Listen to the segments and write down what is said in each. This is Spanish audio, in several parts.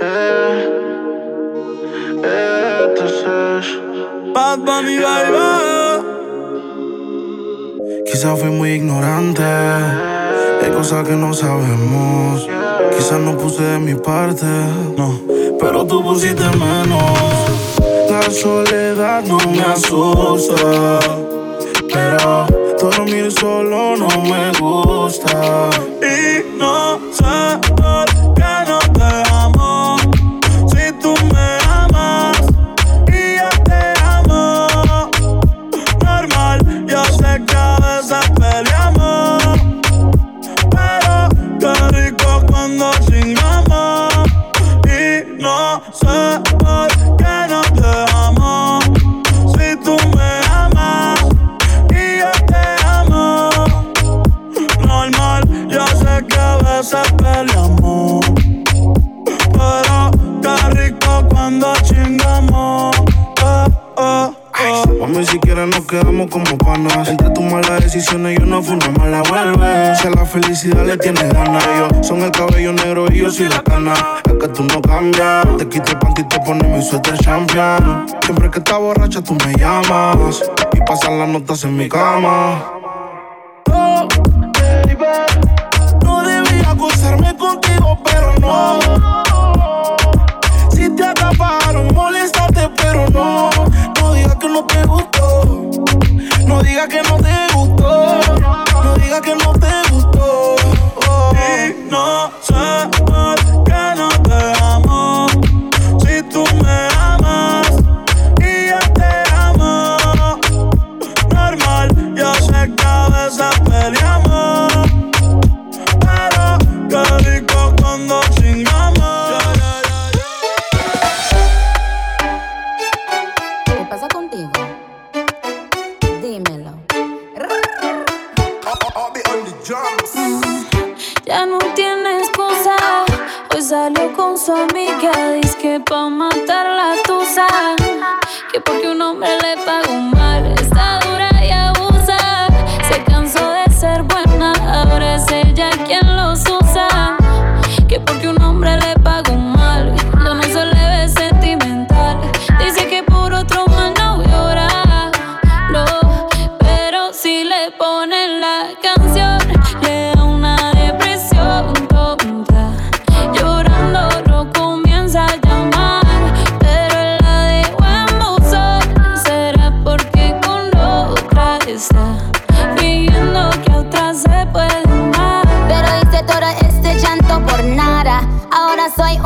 Eh, eh, entonces. Bad Bunny, baby. Quizás fui muy ignorante. Hay cosas que no sabemos. Quizás no puse de mi parte. No, pero tú pusiste menos. La soledad no me asusta. Pero dormir solo no me gusta. Y no sé mala vuelve. Si a la felicidad le tienes ganas, ellos son el cabello negro y yo soy la cana. Es que tú no cambias. Te quito el panty y te pones mi suéter champion. Siempre que estás borracha tú me llamas. Y pasan las notas en mi cama. Oh, baby. No debía acostarme contigo, pero no. Si te atraparon, molestarte, pero no. No digas que no te gustó. No digas que no te gustó. Que no te gustó. Oh. Y no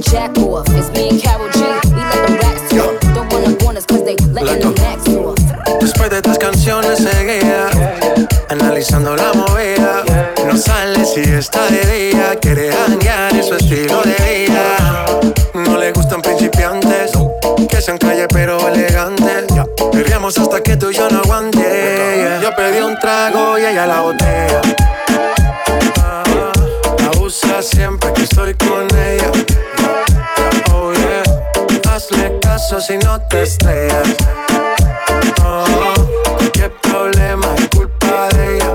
booty call. You gotta jack off. It's me and Carol G. We let them racks talk. Don't wanna want us cause they letting them max off. Después de estas canciones seguía analizando la movida. No sale si está de día, quiere janguear en su estilo de vida. No le gustan principiantes, que sean calle pero elegantes. Perreamos hasta que tú y yo no aguante. Yo pedí un trago y ella la botella. Si no te estrellas. Oh, qué problema es culpa de ella.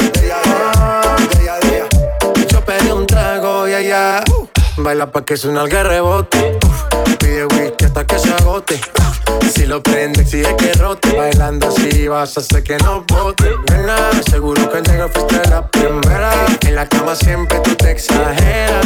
Yo pedí un trago y ella baila pa' que suena el rebote. Pide whisky hasta que se agote. Si lo prende, exige que rote. Bailando así vas a hacer que no bote. Nena, seguro que al llegar fuiste la primera. En la cama siempre tú te exageras.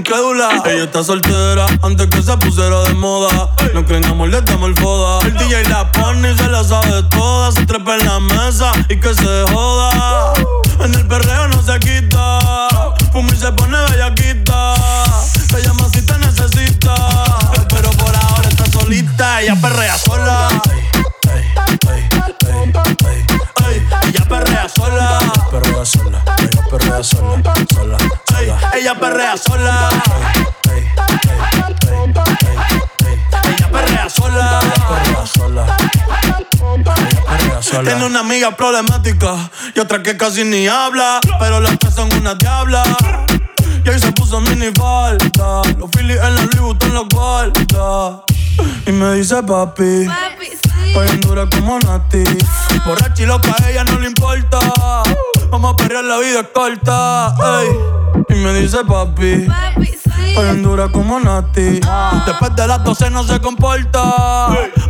incrédula. Ella está soltera antes que se pusiera de moda. No creen amor, le damos el foda. El DJ la pone y se la sabe toda. Se trepa en la mesa y que se joda. En el perreo no se quita. Fumi se pone bellaquita. Te llama si te necesita. Pero por ahora está solita. Ella perrea sola. Perrea sola. Ella perrea sola. perrea sola. Tiene una amiga problemática y otra que casi ni habla, pero las tres son una diabla. Y ahí se puso mini falta, los Phillies en la Louis Vuitton los guarda. Y me dice papi, Papi, sí. bien dura como Nati. Borracha y loca, a ella no le importa. Vamos a perrear, la vida es corta. ey. Y me dice papi. Papi, sí. Dura como Nati. Después de las 12 no se comporta.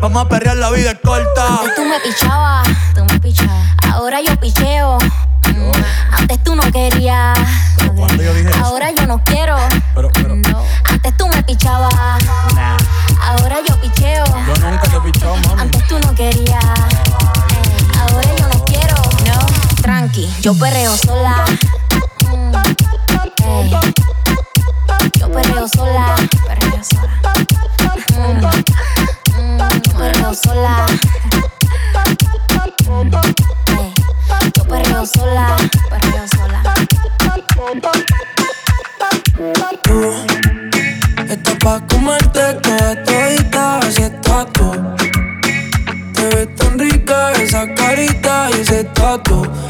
Vamos a perrear, la vida es corta. Antes tú me pichabas, tú me pichabas. Ahora yo picheo. Mm, Antes tú no querías. ¿Cuándo yo dije eso? Ahora yo no quiero. Pero, pero, No. Antes tú me pichabas. Ahora yo picheo. yo nunca te he pichado, mami. Antes tú no querías. Ahora yo no quiero. No. Tranqui, yo perreo sola. Sola. Perreo sola. Mm, mm, sola. Ey. Yo perreo sola. Perreo sola. Estás pa' comerte toda todita, Te ves tan rica esa carita y ese tatu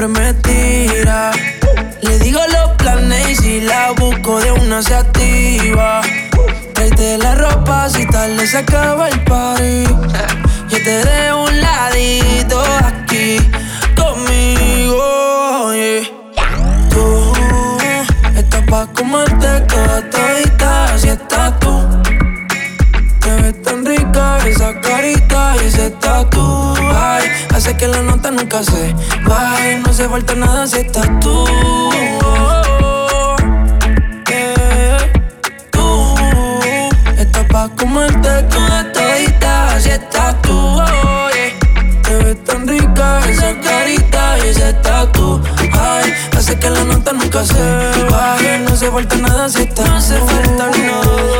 siempre. Le digo los planes y si la busco de una se activa. Tráete la ropa si tarde se acaba el party. Yo te dejo un ladito aquí conmigo. yeah. Tú estás pa' comerte toda todita, así estás tan rica esa carita y ese tatu. Ay, hace que la nota nunca se baje. No se falta nada si estás tú. Yeah. Tú estás pa' comerte toda todita, así estás tú. Oh, yeah. Te ves tan rica esa carita y ese tatu. Ay, hace que la nota nunca se baje. No se falta nada si estás No se falta nada, bebé.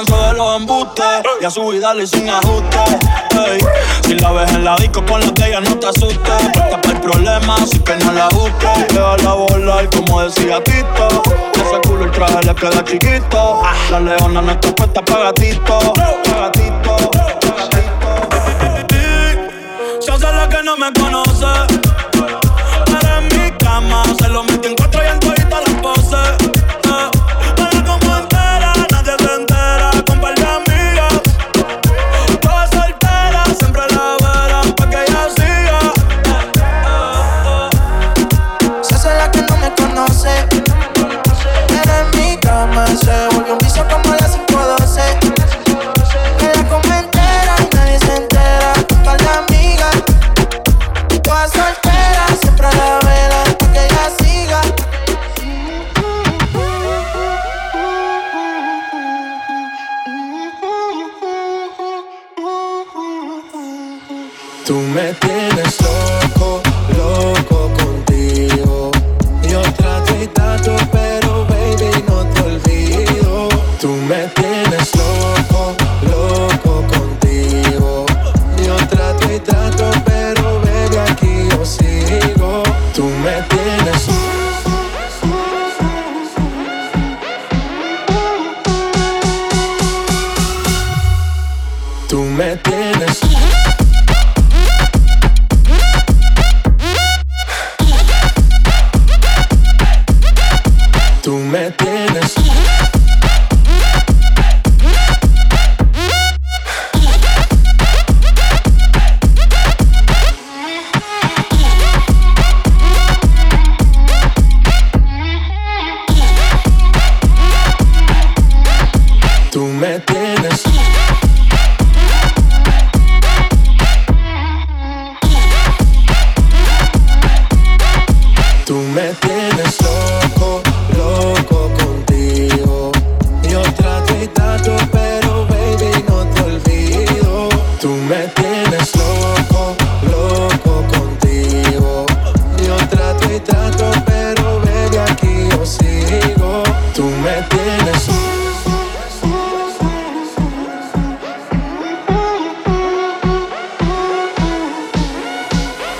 De los embustes y a su vida le un ajuste. Si la ves en la disco con los de ella, no te asustes. Porque para el problema, así que no la busques. Déjala volar, como decía Tito. Ese culo el traje le queda chiquito. La leona no está puesta para gatito. Pa' gatito, pa' gatito. Se hace la que no me conoce. En mi cama se lo metí en me tienes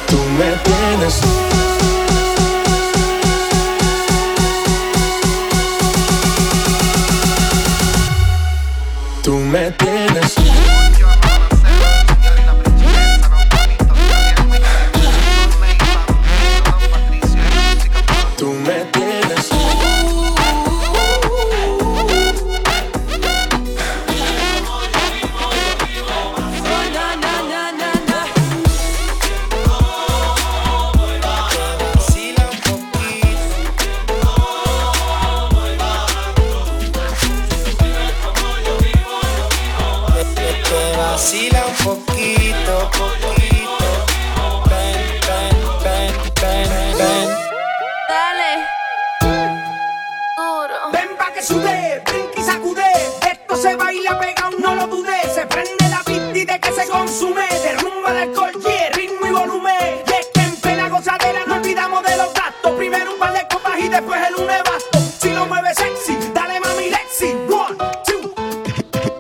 Tú me tienes que sude, brinca y sacude. Esto se baila pegado, no lo dude. Se prende la pista y de que se consume. Derrumba el alcohol, yeah, ritmo y volumen. Y es que en plena gozadera no olvidamos de los gastos. Primero un par de copas y después el nevasto. Si lo mueves sexy, dale mami Lexi. One, two,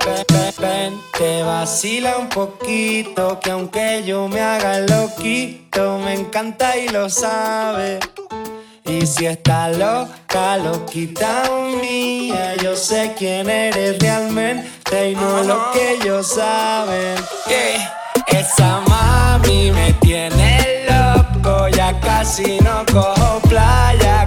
ven, ven, te vacila un poquito, que aunque yo me haga loquito, me encanta y lo sabe. Y si está loca, loquita mía, yo sé quién eres realmente y no lo que ellos saben. Yeah. Esa mami me tiene loco, ya casi no cojo playa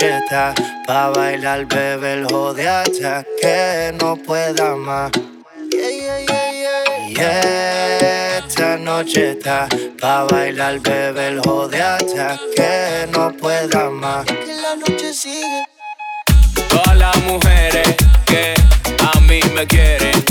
Está pa' bailar, bebé, el jode hasta que no pueda más. Y esta noche está pa' bailar, bebé, el jode hasta que no pueda más. Que la noche sigue. Todas las mujeres que a mí me quieren,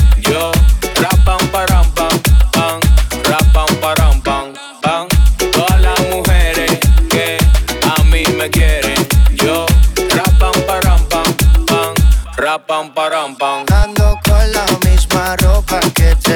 rapam param pam. Ando con la misma ropa que tenía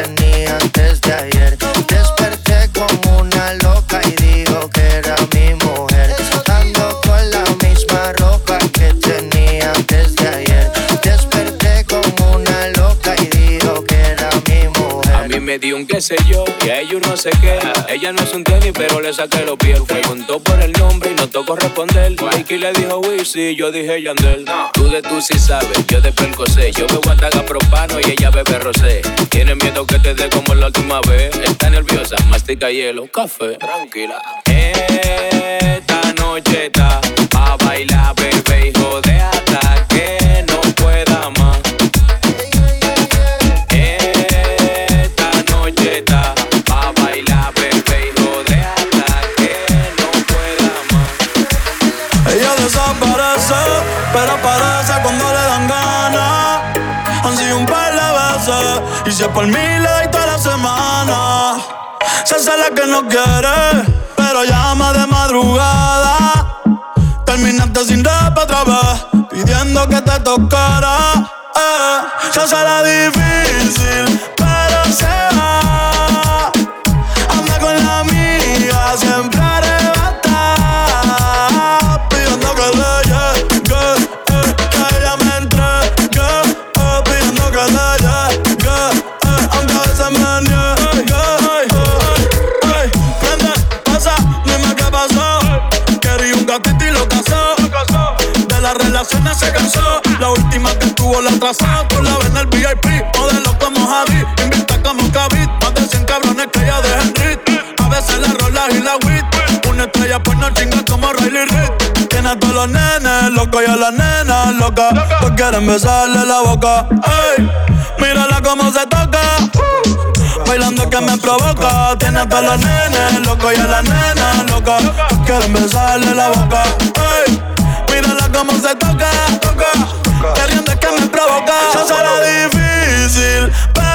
me dio un qué sé yo y a ellos no sé qué. Ella no es un tenis, pero le saqué los pies. Preguntó por el nombre y no tocó responder. Mikey le dijo Wizzy, yo dije Yandel. Tú de tú sí sabes, yo de Percocé. Yo bebo ataga propano y ella bebe rosé. Tiene miedo que te dé como la última vez. Está nerviosa, mastica hielo, café, tranquila. Esta noche está a bailar, bebé, hijo de por mí le doy toda la semana. Se hace la que no quiere, pero llama de madrugada. Terminaste sin rap otra vez, pidiendo que te tocara. Eh, se difícil, tuvo la atrasó. Tú la en el VIP. Modelo como Javi. Invita como Kavit. Más de 100 cabrones que ella deja en rit. A veces la rola y la wit. Una estrella pues no chinga como Riley Reid. Tiene a todos los nenes locos y a las nenas locas. Todos quieren besarle la boca. Ey, mírala cómo se toca. Bailando que me provoca. Tiene a todos los nenes locos y a las nenas locas. Todos quieren besarle la boca. Ey, mírala cómo se toca. toca complica. Será difícil.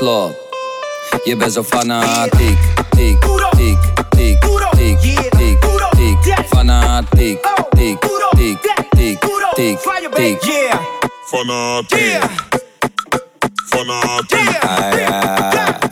slot. Je bent zo fanatiek, tik, tik, tik, tik, tik, tik, fanatiek, tik, tik, tik, tik, tik, fanatiek, fanatiek.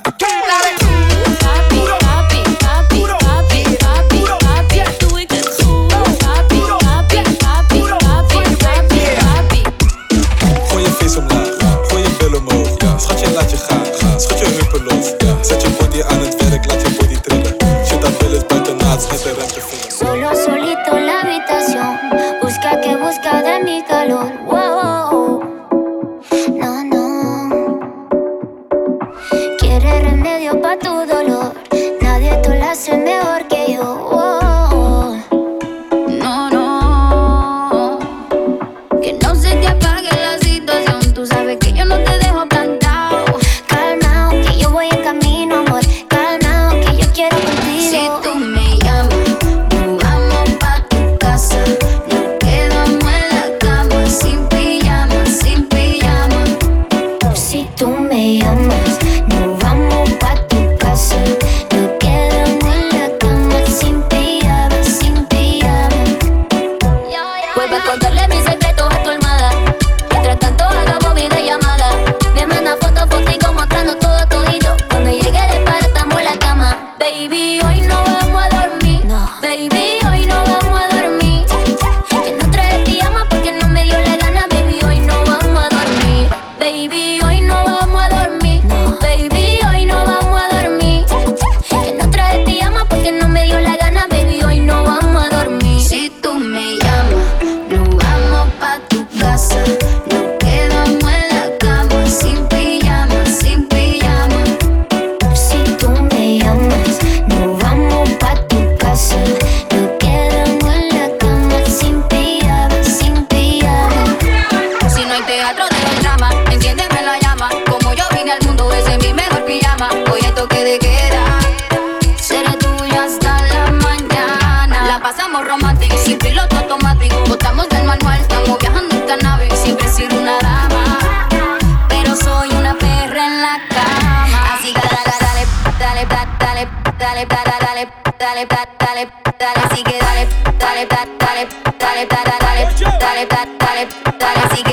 tú me amas. No Así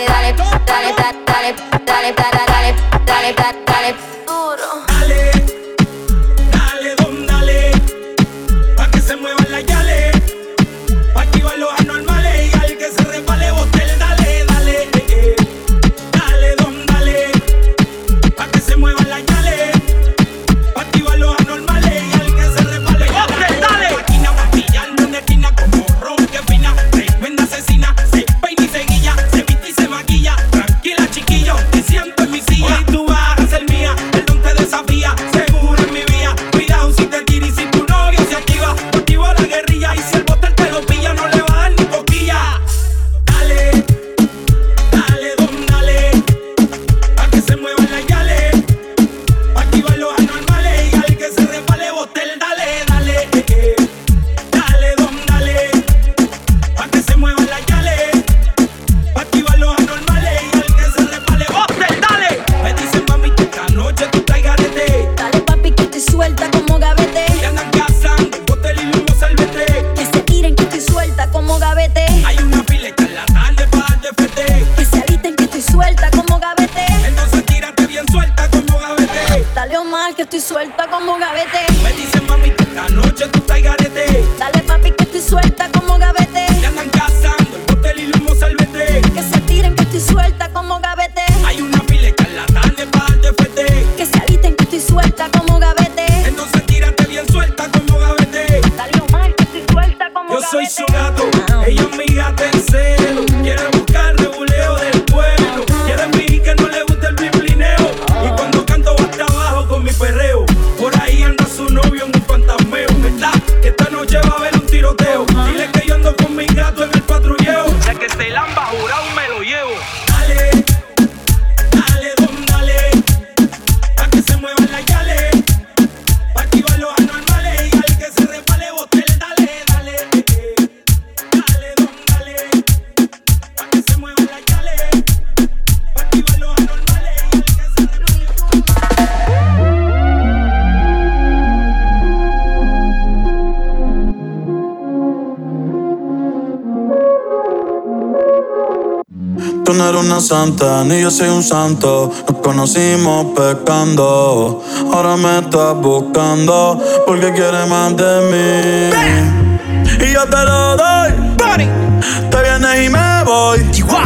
no eres una santa, ni yo soy un santo. Nos conocimos pecando. Ahora me estás buscando porque quieres más de mí. Y yo te lo doy. Te vienes y me voy.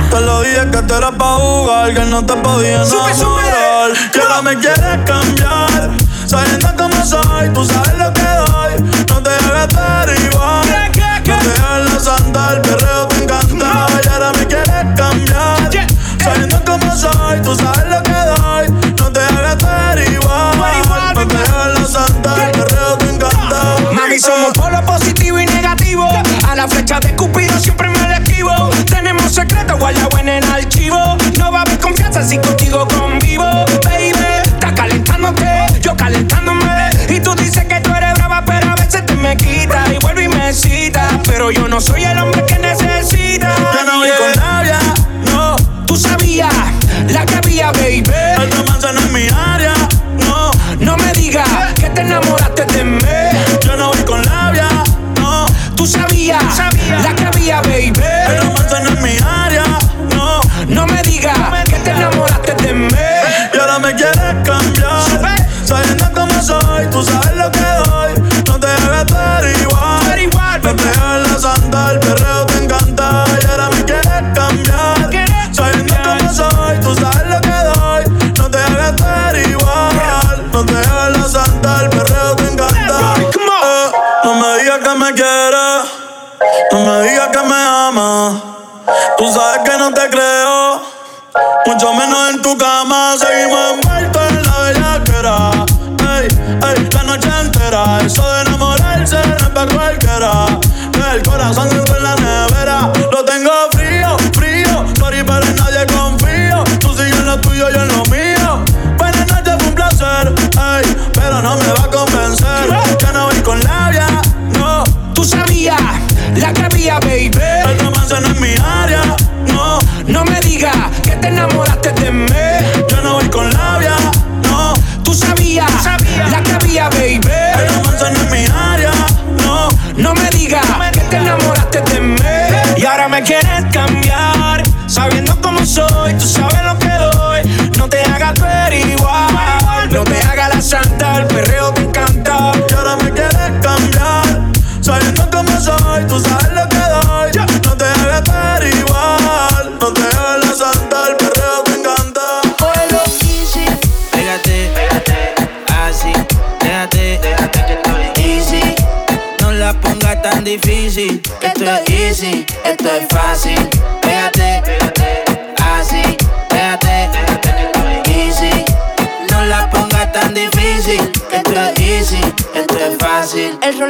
Te lo dije que te era pa' jugar, que no te podía enamorar. Que ahora me quieres cambiar. Sabiendo cómo soy, tú sabes lo que doy. No te hagas igual. No te hagas la santa, el perreo te encanta. Y ahora me quieres. Sabiendo cómo soy, tú sabes lo que doy. No te hagas igual. No te hagas el perreo te encanta. Mami, somos polo positivo y negativo. A la flecha de Cupido siempre me la esquivo. Tenemos secretos guardado en el archivo. No va a haber confianza si contigo convivo. Baby, estás calentándote, yo calentándome. Y tú dices que tú eres brava, pero a veces te me quitas. Y vuelve y me cita. Pero yo no soy el hombre que necesita.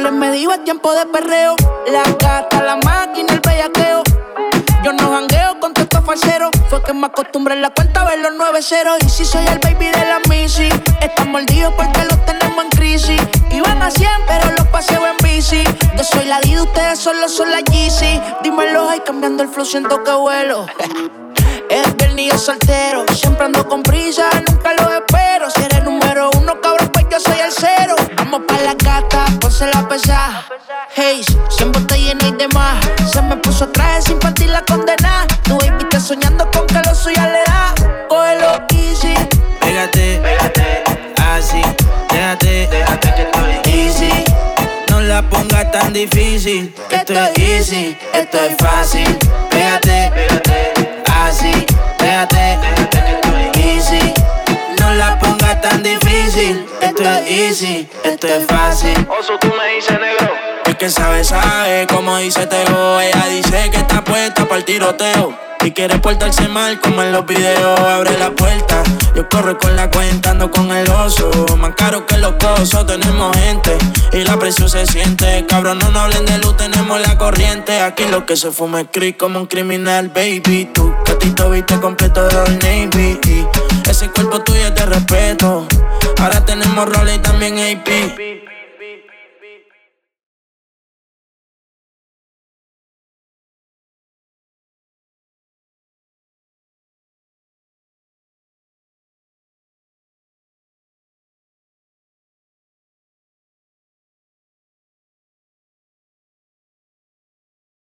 Fácil. El rol es tiempo de perreo. La gata, la máquina, el bellaqueo. Yo no jangueo con estos falseros. Fue que me acostumbré en la cuenta a ver los 9 ceros. Y si soy el baby de la Missy, están mordidos porque los tenemos en crisis. Iban a 100, pero los paseo en bici. Yo soy la D, ustedes solo son la Yeezy. Dímelo, ay, cambiando el flow, siento que vuelo. Es viernes y yo soltero. Siempre ando con prisa, nunca lo espero. Si eres número uno, cabrón, yo soy el cero. Vamos pa' la gata, ponse la pesada. Hey, siempre te llena y demás. Se me puso traje sin partir la condena. Tu baby está soñando con que lo suya le da. Cógelo easy. Pégate, así, déjate, déjate que estoy easy. No la pongas tan difícil, esto es easy, esto es fácil. Es easy, esto es fácil. Oso, tú me dices negro. El que sabe, sabe, como dice Teo. Ella dice que está puesta para el tiroteo. Y quiere portarse mal como en los videos. Abre la puerta, yo corro con la cuenta, ando con el oso. Más caro que los pozos, tenemos gente. Y la presión se siente. Cabrón, no nos hablen de luz, tenemos la corriente. Aquí lo que se fuma es creep como un criminal, baby. Tu gatito viste completo de Navy. Ese cuerpo tuyo de respeto. Ahora tenemos roles y también AP.